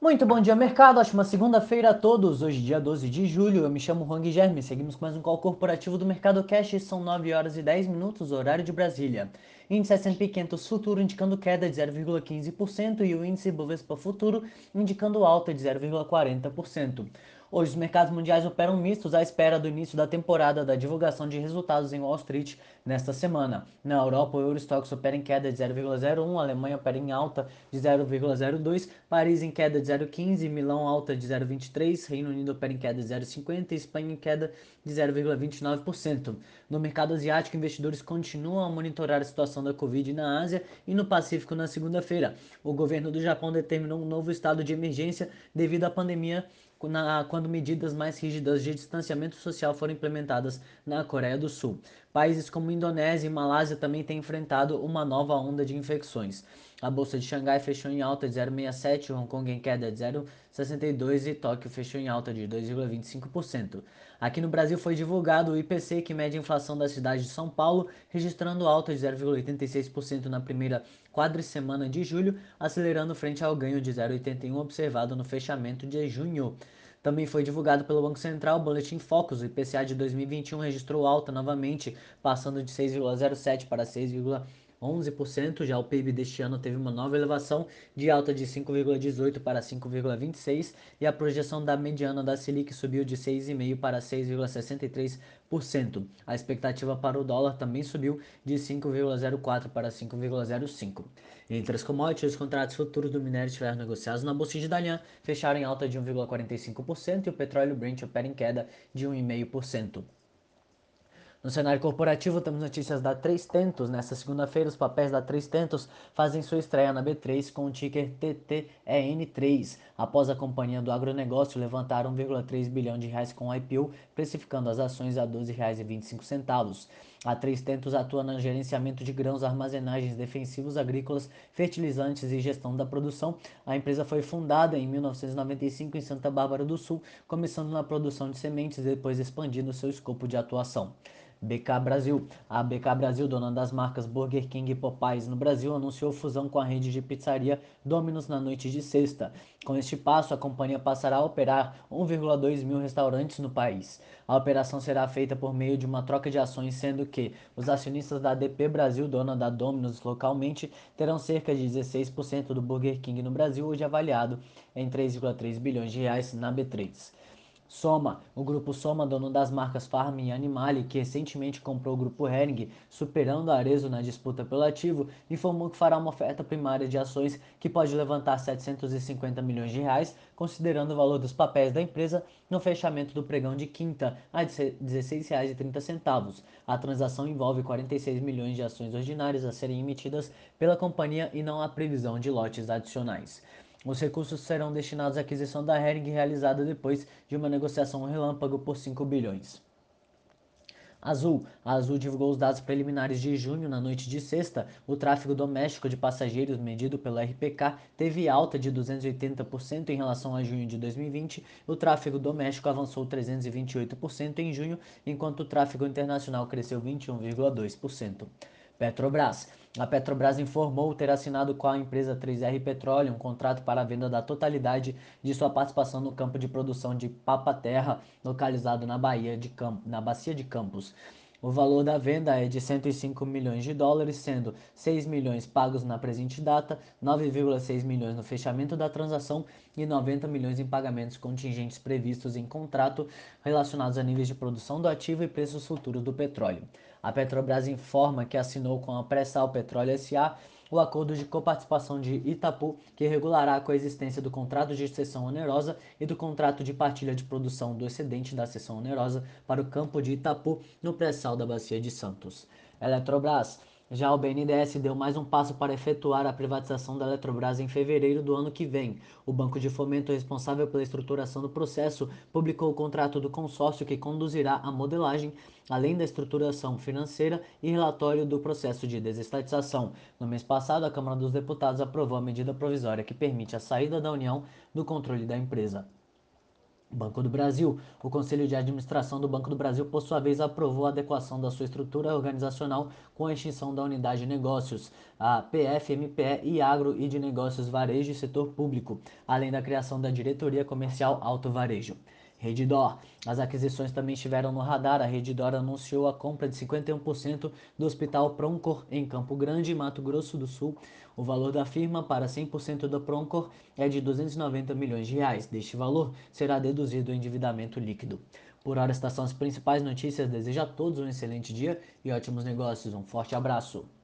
Muito bom dia, mercado. Ótima segunda-feira a todos. Hoje, dia 12 de julho, eu me chamo Juan Germe. Seguimos com mais um call corporativo do Mercado Cash. São 9 horas e 10 minutos, horário de Brasília. Índice S&P 500 futuro indicando queda de 0,15% e o índice Bovespa futuro indicando alta de 0,40%. Hoje, os mercados mundiais operam mistos à espera do início da temporada da divulgação de resultados em Wall Street nesta semana. Na Europa, o Eurostox opera em queda de 0,01, a Alemanha opera em alta de 0,02, Paris em queda de 0,15, Milão alta de 0,23, Reino Unido opera em queda de 0,50 e Espanha em queda de 0,29%. No mercado asiático, investidores continuam a monitorar a situação da Covid na Ásia e no Pacífico na segunda-feira. O governo do Japão determinou um novo estado de emergência devido à pandemia quando medidas mais rígidas de distanciamento social foram implementadas na Coreia do Sul. Países como Indonésia e Malásia também têm enfrentado uma nova onda de infecções. A bolsa de Xangai fechou em alta de 0,67, Hong Kong em queda de 0,62 e Tóquio fechou em alta de 2,25%. Aqui no Brasil foi divulgado o IPC, que mede a inflação da cidade de São Paulo, registrando alta de 0,86% na primeira quadricemana de julho, acelerando frente ao ganho de 0,81 observado no fechamento de junho. Também foi divulgado pelo Banco Central o Boletim Focus. O IPCA de 2021 registrou alta novamente, passando de 6,07 para 6,1 11%. Já o PIB deste ano teve uma nova elevação de alta de 5,18 para 5,26 e a projeção da mediana da Selic subiu de 6,5 para 6,63%. A expectativa para o dólar também subiu de 5,04 para 5,05. Entre as commodities, os contratos futuros do minério estiveram negociados na bolsa de Dalian fecharam em alta de 1,45% e o petróleo Brent opera em queda de 1,5%. No cenário corporativo, temos notícias da Três Tentos. Nesta segunda-feira, os papéis da Três Tentos fazem sua estreia na B3 com o ticker TTEN3, após a companhia do agronegócio levantar 1,3 bilhão de reais com IPO, precificando as ações a R$ 12,25. A Três Tentos atua no gerenciamento de grãos, armazenagens, defensivos agrícolas, fertilizantes e gestão da produção. A empresa foi fundada em 1995 em Santa Bárbara do Sul, começando na produção de sementes e depois expandindo seu escopo de atuação. BK Brasil. A BK Brasil, dona das marcas Burger King e Popeyes no Brasil, anunciou fusão com a rede de pizzaria Domino's na noite de sexta. Com este passo, a companhia passará a operar 1,2 mil restaurantes no país. A operação será feita por meio de uma troca de ações, sendo que os acionistas da DP Brasil, dona da Domino's localmente, terão cerca de 16% do Burger King no Brasil, hoje avaliado em 3,3 bilhões de reais na B3. Soma, o grupo Soma, dono das marcas Farm e Animale, que recentemente comprou o grupo Hering, superando a Arezo na disputa pelo ativo, informou que fará uma oferta primária de ações que pode levantar 750 milhões de reais, considerando o valor dos papéis da empresa no fechamento do pregão de quinta a R$ 16,30. A transação envolve 46 milhões de ações ordinárias a serem emitidas pela companhia e não há previsão de lotes adicionais. Os recursos serão destinados à aquisição da Hering realizada depois de uma negociação relâmpago por 5 bilhões. Azul. A Azul divulgou os dados preliminares de junho na noite de sexta. O tráfego doméstico de passageiros medido pelo RPK teve alta de 280% em relação a junho de 2020. O tráfego doméstico avançou 328% em junho, enquanto o tráfego internacional cresceu 21,2%. Petrobras. A Petrobras informou ter assinado com a empresa 3R Petróleo um contrato para a venda da totalidade de sua participação no campo de produção de papa-terra localizado na, Bahia de na Bacia de Campos. O valor da venda é de 105 milhões de dólares, sendo 6 milhões pagos na presente data, 9,6 milhões no fechamento da transação e 90 milhões em pagamentos contingentes previstos em contrato relacionados a níveis de produção do ativo e preços futuros do petróleo. A Petrobras informa que assinou com a Pré-Sal Petróleo SA o acordo de coparticipação de Itapu, que regulará a coexistência do contrato de cessão onerosa e do contrato de partilha de produção do excedente da cessão onerosa para o campo de Itapu, no pré-sal da Bacia de Santos. Eletrobras. Já o BNDES deu mais um passo para efetuar a privatização da Eletrobras em fevereiro do ano que vem. O Banco de Fomento responsável pela estruturação do processo publicou o contrato do consórcio que conduzirá a modelagem, além da estruturação financeira e relatório do processo de desestatização. No mês passado, a Câmara dos Deputados aprovou a medida provisória que permite a saída da União do controle da empresa. Banco do Brasil. O Conselho de Administração do Banco do Brasil, por sua vez, aprovou a adequação da sua estrutura organizacional com a extinção da unidade de negócios, a PF, MPE e Agro e de Negócios Varejo e Setor Público, além da criação da Diretoria Comercial Alto Varejo. Redditor. As aquisições também estiveram no radar. A Redditor anunciou a compra de 51% do Hospital Proncor em Campo Grande, Mato Grosso do Sul. O valor da firma para 100% da Proncor é de 290 milhões de reais. Deste valor será deduzido o endividamento líquido. Por hora, estas são as principais notícias. Desejo a todos um excelente dia e ótimos negócios. Um forte abraço.